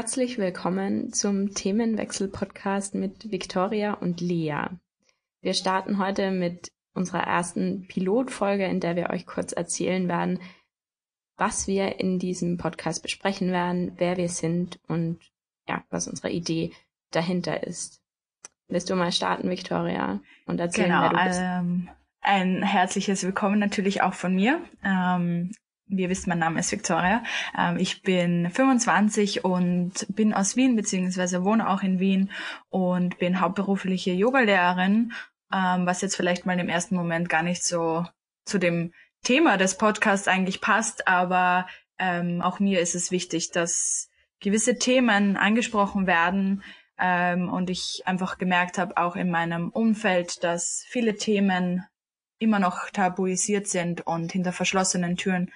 Herzlich willkommen zum Themenwechsel-Podcast mit Victoria und Lea. Wir starten heute mit unserer ersten Pilotfolge, in der wir euch kurz erzählen werden, was wir in diesem Podcast besprechen werden, wer wir sind und ja, was unsere Idee dahinter ist. Willst du mal starten, Victoria, und erzählen, genau, wer du bist? Ähm, ein herzliches Willkommen natürlich auch von mir. Ähm, wie ihr wisst, mein Name ist Victoria. Ähm, ich bin 25 und bin aus Wien, beziehungsweise wohne auch in Wien und bin hauptberufliche Yogalehrerin, ähm, was jetzt vielleicht mal im ersten Moment gar nicht so zu dem Thema des Podcasts eigentlich passt, aber ähm, auch mir ist es wichtig, dass gewisse Themen angesprochen werden, und ich einfach gemerkt habe, auch in meinem Umfeld, dass viele Themen immer noch tabuisiert sind und hinter verschlossenen Türen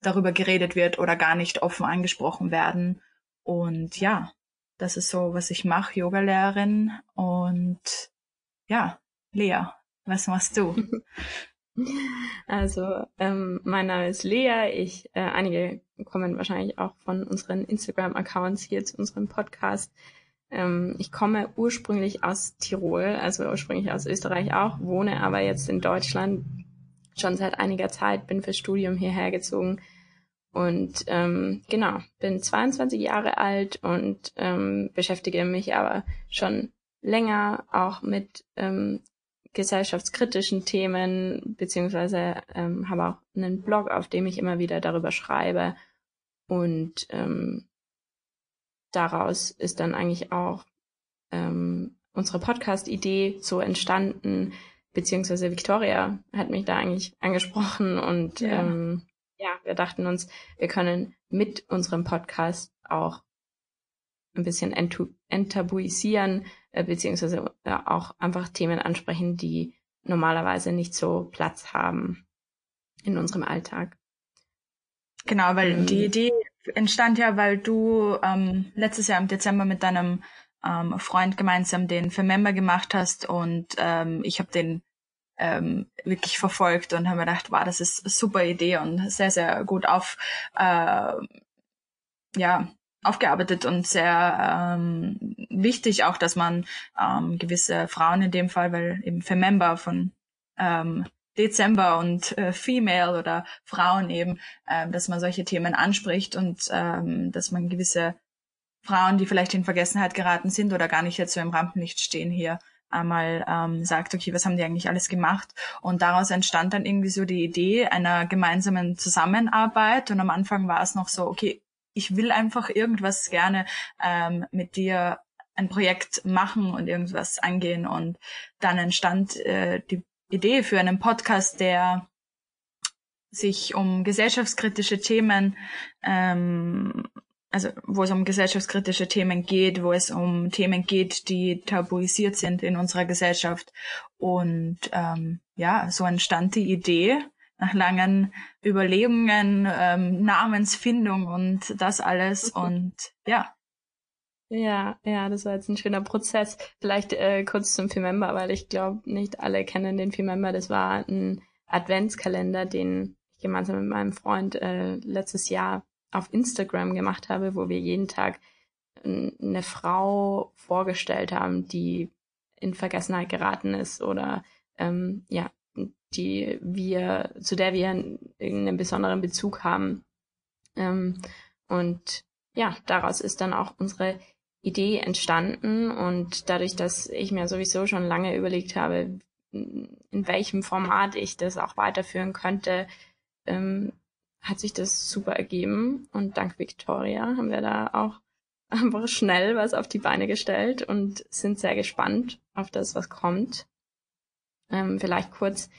darüber geredet wird oder gar nicht offen angesprochen werden. Und ja, das ist so, was ich mache, Yogalehrerin. Und ja, Lea, was machst du? Also, ähm, mein Name ist Lea. Ich, äh, einige kommen wahrscheinlich auch von unseren Instagram-Accounts hier zu unserem Podcast. Ähm, ich komme ursprünglich aus Tirol, also ursprünglich aus Österreich auch, wohne aber jetzt in Deutschland schon seit einiger Zeit, bin fürs Studium hierher gezogen und ähm, genau, bin 22 Jahre alt und ähm, beschäftige mich aber schon länger auch mit ähm, gesellschaftskritischen Themen, beziehungsweise ähm, habe auch einen Blog, auf dem ich immer wieder darüber schreibe. Und ähm, daraus ist dann eigentlich auch ähm, unsere Podcast-Idee so entstanden, beziehungsweise Victoria hat mich da eigentlich angesprochen und ja. ähm, ja, wir dachten uns, wir können mit unserem Podcast auch ein bisschen enttabuisieren, äh, beziehungsweise äh, auch einfach Themen ansprechen, die normalerweise nicht so Platz haben in unserem Alltag. Genau, weil ähm, die Idee entstand ja, weil du ähm, letztes Jahr im Dezember mit deinem ähm, Freund gemeinsam den für Member gemacht hast und ähm, ich habe den ähm, wirklich verfolgt und habe mir gedacht, wow, das ist eine super Idee und sehr, sehr gut auf, äh, ja, aufgearbeitet und sehr ähm, wichtig auch, dass man ähm, gewisse Frauen in dem Fall, weil eben für Member von ähm, Dezember und äh, Female oder Frauen eben, äh, dass man solche Themen anspricht und ähm, dass man gewisse Frauen, die vielleicht in Vergessenheit geraten sind oder gar nicht jetzt so im Rampenlicht stehen hier, einmal ähm, sagt, okay, was haben die eigentlich alles gemacht? Und daraus entstand dann irgendwie so die Idee einer gemeinsamen Zusammenarbeit. Und am Anfang war es noch so, okay, ich will einfach irgendwas gerne ähm, mit dir ein Projekt machen und irgendwas angehen. Und dann entstand äh, die Idee für einen Podcast, der sich um gesellschaftskritische Themen ähm, also wo es um gesellschaftskritische Themen geht, wo es um Themen geht, die tabuisiert sind in unserer Gesellschaft. Und ähm, ja, so entstand die Idee nach langen Überlegungen, ähm, Namensfindung und das alles. Und ja. Ja, ja, das war jetzt ein schöner Prozess. Vielleicht äh, kurz zum Femember, weil ich glaube, nicht alle kennen den Femember. Das war ein Adventskalender, den ich gemeinsam mit meinem Freund äh, letztes Jahr auf Instagram gemacht habe, wo wir jeden Tag eine Frau vorgestellt haben, die in Vergessenheit geraten ist oder ähm, ja, die wir, zu der wir einen besonderen Bezug haben. Ähm, und ja, daraus ist dann auch unsere Idee entstanden und dadurch, dass ich mir sowieso schon lange überlegt habe, in welchem Format ich das auch weiterführen könnte, ähm, hat sich das super ergeben und dank Victoria haben wir da auch einfach schnell was auf die Beine gestellt und sind sehr gespannt auf das, was kommt. Ähm, vielleicht kurz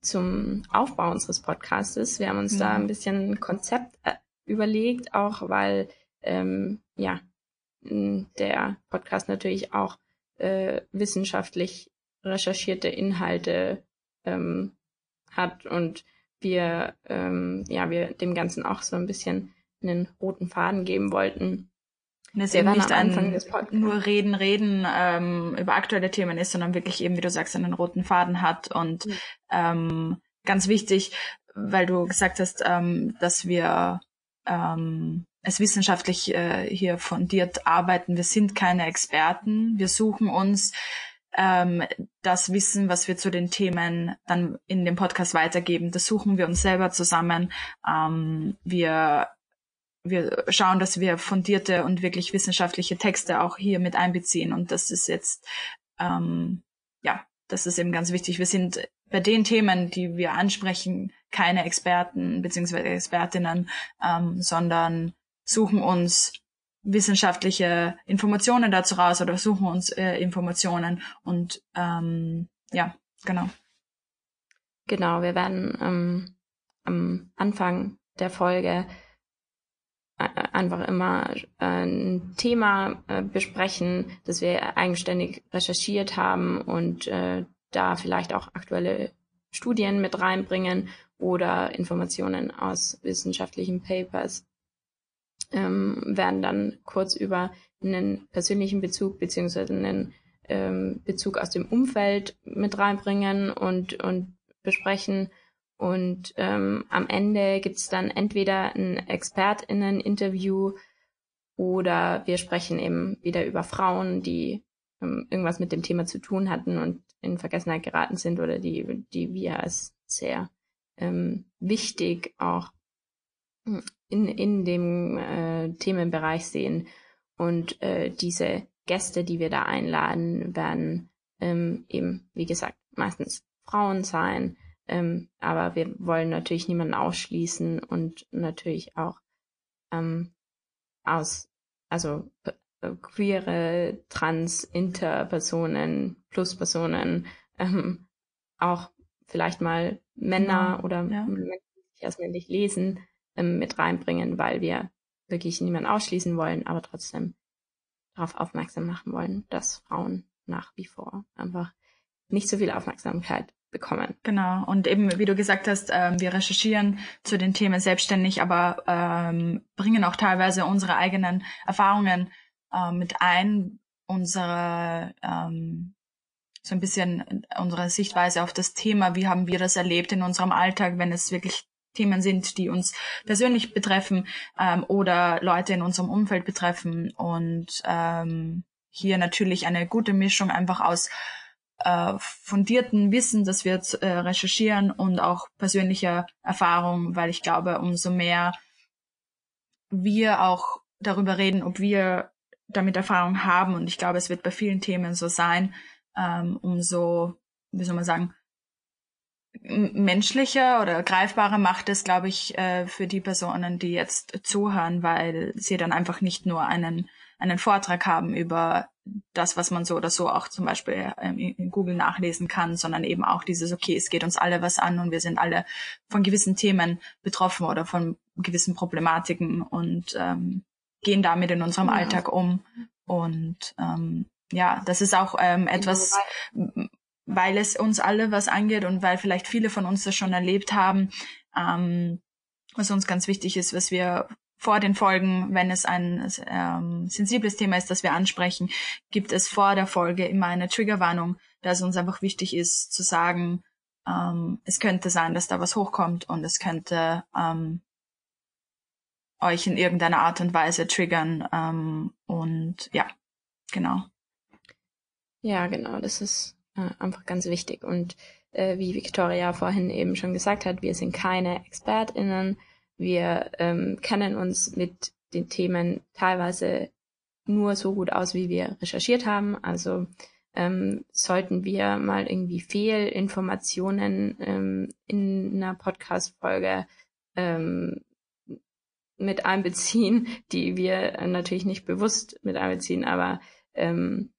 zum Aufbau unseres Podcastes. Wir haben uns ja. da ein bisschen Konzept äh, überlegt, auch weil ähm, ja der Podcast natürlich auch äh, wissenschaftlich recherchierte Inhalte ähm, hat und wir, ähm, ja, wir dem Ganzen auch so ein bisschen einen roten Faden geben wollten. Und es eben nicht ein nur reden, reden ähm, über aktuelle Themen ist, sondern wirklich eben, wie du sagst, einen roten Faden hat und mhm. ähm, ganz wichtig, weil du gesagt hast, ähm, dass wir ähm, es wissenschaftlich äh, hier fundiert arbeiten. Wir sind keine Experten. Wir suchen uns ähm, das Wissen, was wir zu den Themen dann in dem Podcast weitergeben. Das suchen wir uns selber zusammen. Ähm, wir wir schauen, dass wir fundierte und wirklich wissenschaftliche Texte auch hier mit einbeziehen. Und das ist jetzt, ähm, ja, das ist eben ganz wichtig. Wir sind bei den Themen, die wir ansprechen, keine Experten beziehungsweise Expertinnen, ähm, sondern suchen uns wissenschaftliche Informationen dazu raus oder suchen uns äh, Informationen und ähm, ja, genau. Genau, wir werden ähm, am Anfang der Folge äh, einfach immer äh, ein Thema äh, besprechen, das wir eigenständig recherchiert haben und äh, da vielleicht auch aktuelle Studien mit reinbringen oder Informationen aus wissenschaftlichen Papers ähm, werden dann kurz über einen persönlichen Bezug beziehungsweise einen ähm, Bezug aus dem Umfeld mit reinbringen und, und besprechen. Und ähm, am Ende gibt's dann entweder ein ExpertInnen-Interview oder wir sprechen eben wieder über Frauen, die ähm, irgendwas mit dem Thema zu tun hatten und in Vergessenheit geraten sind oder die, die wir als sehr ähm, wichtig auch in, in dem äh, Themenbereich sehen. Und äh, diese Gäste, die wir da einladen, werden ähm, eben, wie gesagt, meistens Frauen sein. Ähm, aber wir wollen natürlich niemanden ausschließen und natürlich auch ähm, aus, also äh, queere, trans, inter-Personen, plus-Personen, ähm, auch vielleicht mal Männer ja, oder ja. Menschen, die sich erst männlich lesen, ähm, mit reinbringen, weil wir wirklich niemanden ausschließen wollen, aber trotzdem darauf aufmerksam machen wollen, dass Frauen nach wie vor einfach nicht so viel Aufmerksamkeit bekommen. Genau. Und eben, wie du gesagt hast, ähm, wir recherchieren zu den Themen selbstständig, aber ähm, bringen auch teilweise unsere eigenen Erfahrungen äh, mit ein, unsere ähm, so ein bisschen unsere Sichtweise auf das Thema, wie haben wir das erlebt in unserem Alltag, wenn es wirklich Themen sind, die uns persönlich betreffen ähm, oder Leute in unserem Umfeld betreffen. Und ähm, hier natürlich eine gute Mischung einfach aus äh, fundierten Wissen, das wir äh, recherchieren und auch persönlicher Erfahrung, weil ich glaube, umso mehr wir auch darüber reden, ob wir damit Erfahrung haben, und ich glaube, es wird bei vielen Themen so sein, ähm, umso, wie soll man sagen, menschlicher oder greifbarer macht es, glaube ich, äh, für die Personen, die jetzt zuhören, weil sie dann einfach nicht nur einen, einen Vortrag haben über das, was man so oder so auch zum Beispiel ähm, in Google nachlesen kann, sondern eben auch dieses, okay, es geht uns alle was an und wir sind alle von gewissen Themen betroffen oder von gewissen Problematiken und ähm, gehen damit in unserem ja. Alltag um. Und ähm, ja, das ist auch ähm, etwas, weil es uns alle was angeht und weil vielleicht viele von uns das schon erlebt haben, ähm, was uns ganz wichtig ist, was wir vor den Folgen, wenn es ein ähm, sensibles Thema ist, das wir ansprechen, gibt es vor der Folge immer eine Triggerwarnung, da es uns einfach wichtig ist zu sagen, ähm, es könnte sein, dass da was hochkommt und es könnte ähm, euch in irgendeiner Art und Weise triggern. Ähm, und ja, genau. Ja, genau, das ist äh, einfach ganz wichtig. Und äh, wie Victoria vorhin eben schon gesagt hat, wir sind keine ExpertInnen. Wir ähm, kennen uns mit den Themen teilweise nur so gut aus, wie wir recherchiert haben. Also ähm, sollten wir mal irgendwie Fehlinformationen ähm, in einer Podcast-Folge ähm, mit einbeziehen, die wir natürlich nicht bewusst mit einbeziehen, aber ähm,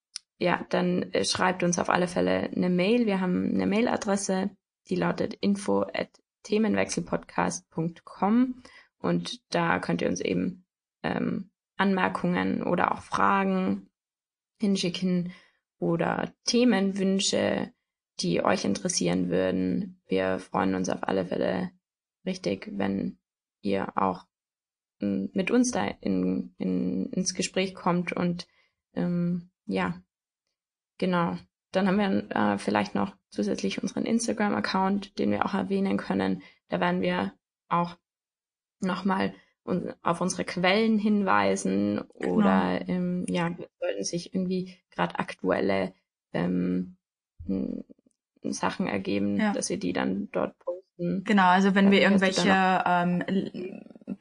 ja, dann äh, schreibt uns auf alle Fälle eine Mail. Wir haben eine Mailadresse, die lautet info at themenwechselpodcast.com und da könnt ihr uns eben ähm, Anmerkungen oder auch Fragen hinschicken oder Themenwünsche, die euch interessieren würden. Wir freuen uns auf alle Fälle richtig, wenn ihr auch ähm, mit uns da in, in, ins Gespräch kommt und ähm, ja, Genau. Dann haben wir äh, vielleicht noch zusätzlich unseren Instagram-Account, den wir auch erwähnen können. Da werden wir auch nochmal auf unsere Quellen hinweisen oder genau. ähm, ja, sollten sich irgendwie gerade aktuelle ähm, Sachen ergeben, ja. dass wir die dann dort posten. Genau, also wenn wir irgendwelche ähm,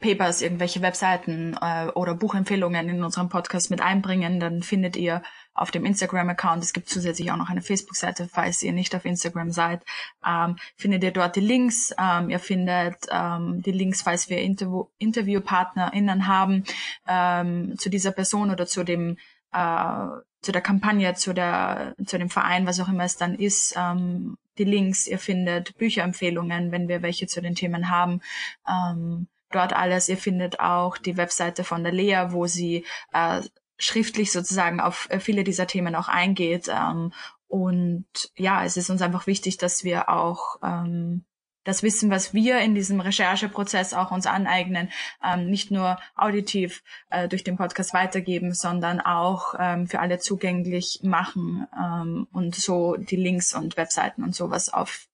Papers, irgendwelche Webseiten äh, oder Buchempfehlungen in unserem Podcast mit einbringen, dann findet ihr auf dem Instagram-Account, es gibt zusätzlich auch noch eine Facebook-Seite, falls ihr nicht auf Instagram seid, ähm, findet ihr dort die Links. Ähm, ihr findet ähm, die Links, falls wir Interview InterviewpartnerInnen haben ähm, zu dieser Person oder zu dem äh, zu der Kampagne, zu der, zu dem Verein, was auch immer es dann ist, ähm, die Links, ihr findet Bücherempfehlungen, wenn wir welche zu den Themen haben. Ähm, dort alles. Ihr findet auch die Webseite von der Lea, wo sie äh, schriftlich sozusagen auf äh, viele dieser Themen auch eingeht. Ähm, und ja, es ist uns einfach wichtig, dass wir auch ähm, das Wissen, was wir in diesem Rechercheprozess auch uns aneignen, ähm, nicht nur auditiv äh, durch den Podcast weitergeben, sondern auch ähm, für alle zugänglich machen ähm, und so die Links und Webseiten und sowas auf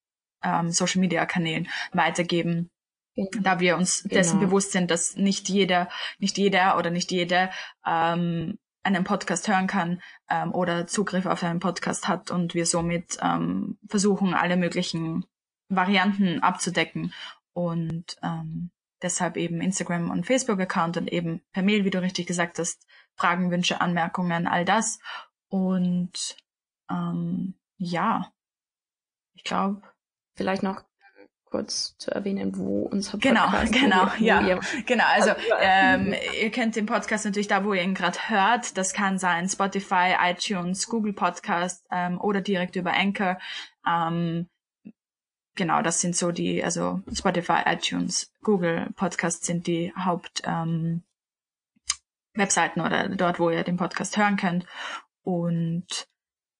ähm, Social Media Kanälen weitergeben. Genau. Da wir uns dessen genau. bewusst sind, dass nicht jeder, nicht jeder oder nicht jede ähm, einen Podcast hören kann ähm, oder Zugriff auf einen Podcast hat und wir somit ähm, versuchen, alle möglichen Varianten abzudecken und ähm, deshalb eben Instagram und Facebook-Account und eben per Mail, wie du richtig gesagt hast, Fragen, Wünsche, Anmerkungen, all das. Und ähm, ja, ich glaube. Vielleicht noch kurz zu erwähnen, wo unser genau, Podcast Genau, genau, ja. Ihr, genau, also ähm, ihr kennt den Podcast natürlich da, wo ihr ihn gerade hört. Das kann sein Spotify, iTunes, Google Podcast ähm, oder direkt über Anchor. Ähm, genau, das sind so die, also Spotify, iTunes, Google Podcast sind die Haupt ähm, Webseiten oder dort, wo ihr den Podcast hören könnt. Und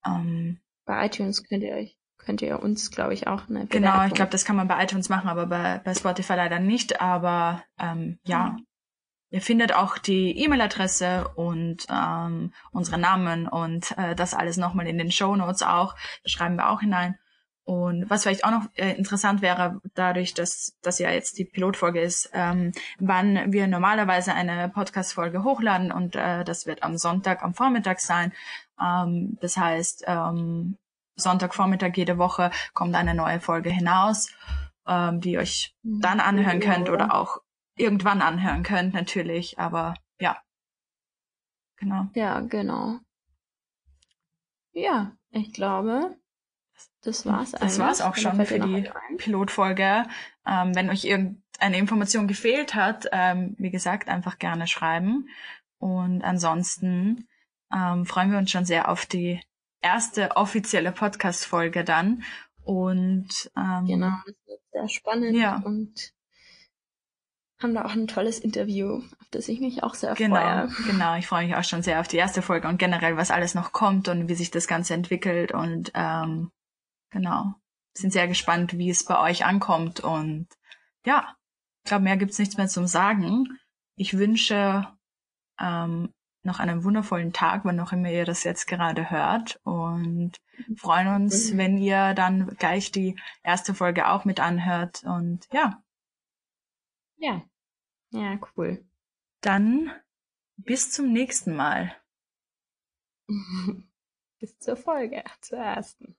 ähm, bei iTunes könnt ihr euch könnt ihr uns, glaube ich, auch eine Bewertung. Genau, ich glaube, das kann man bei iTunes machen, aber bei, bei Spotify leider nicht. Aber ähm, ja, mhm. ihr findet auch die E-Mail-Adresse und ähm, unsere Namen und äh, das alles nochmal in den Show Notes auch. Das schreiben wir auch hinein. Und was vielleicht auch noch äh, interessant wäre, dadurch, dass das ja jetzt die Pilotfolge ist, ähm, wann wir normalerweise eine Podcast-Folge hochladen und äh, das wird am Sonntag am Vormittag sein. Ähm, das heißt, ähm, Sonntagvormittag jede Woche kommt eine neue Folge hinaus, ähm, die ihr euch mhm. dann anhören könnt oder auch irgendwann anhören könnt, natürlich. Aber ja. Genau. Ja, genau. Ja, ich glaube, das war's eigentlich. Das war's auch schon für die Pilotfolge. Ähm, wenn euch irgendeine Information gefehlt hat, ähm, wie gesagt, einfach gerne schreiben. Und ansonsten ähm, freuen wir uns schon sehr auf die erste offizielle Podcast-Folge dann. Und ähm, genau, das wird sehr spannend ja. und haben da auch ein tolles Interview, auf das ich mich auch sehr genau, freue. Genau, ich freue mich auch schon sehr auf die erste Folge und generell, was alles noch kommt und wie sich das Ganze entwickelt. Und ähm, genau, sind sehr gespannt, wie es bei euch ankommt. Und ja, ich glaube, mehr gibt's nichts mehr zum Sagen. Ich wünsche ähm, noch einen wundervollen Tag, wann auch immer ihr das jetzt gerade hört und freuen uns, mhm. wenn ihr dann gleich die erste Folge auch mit anhört und ja. Ja. Ja, cool. Dann bis zum nächsten Mal. bis zur Folge, zur ersten.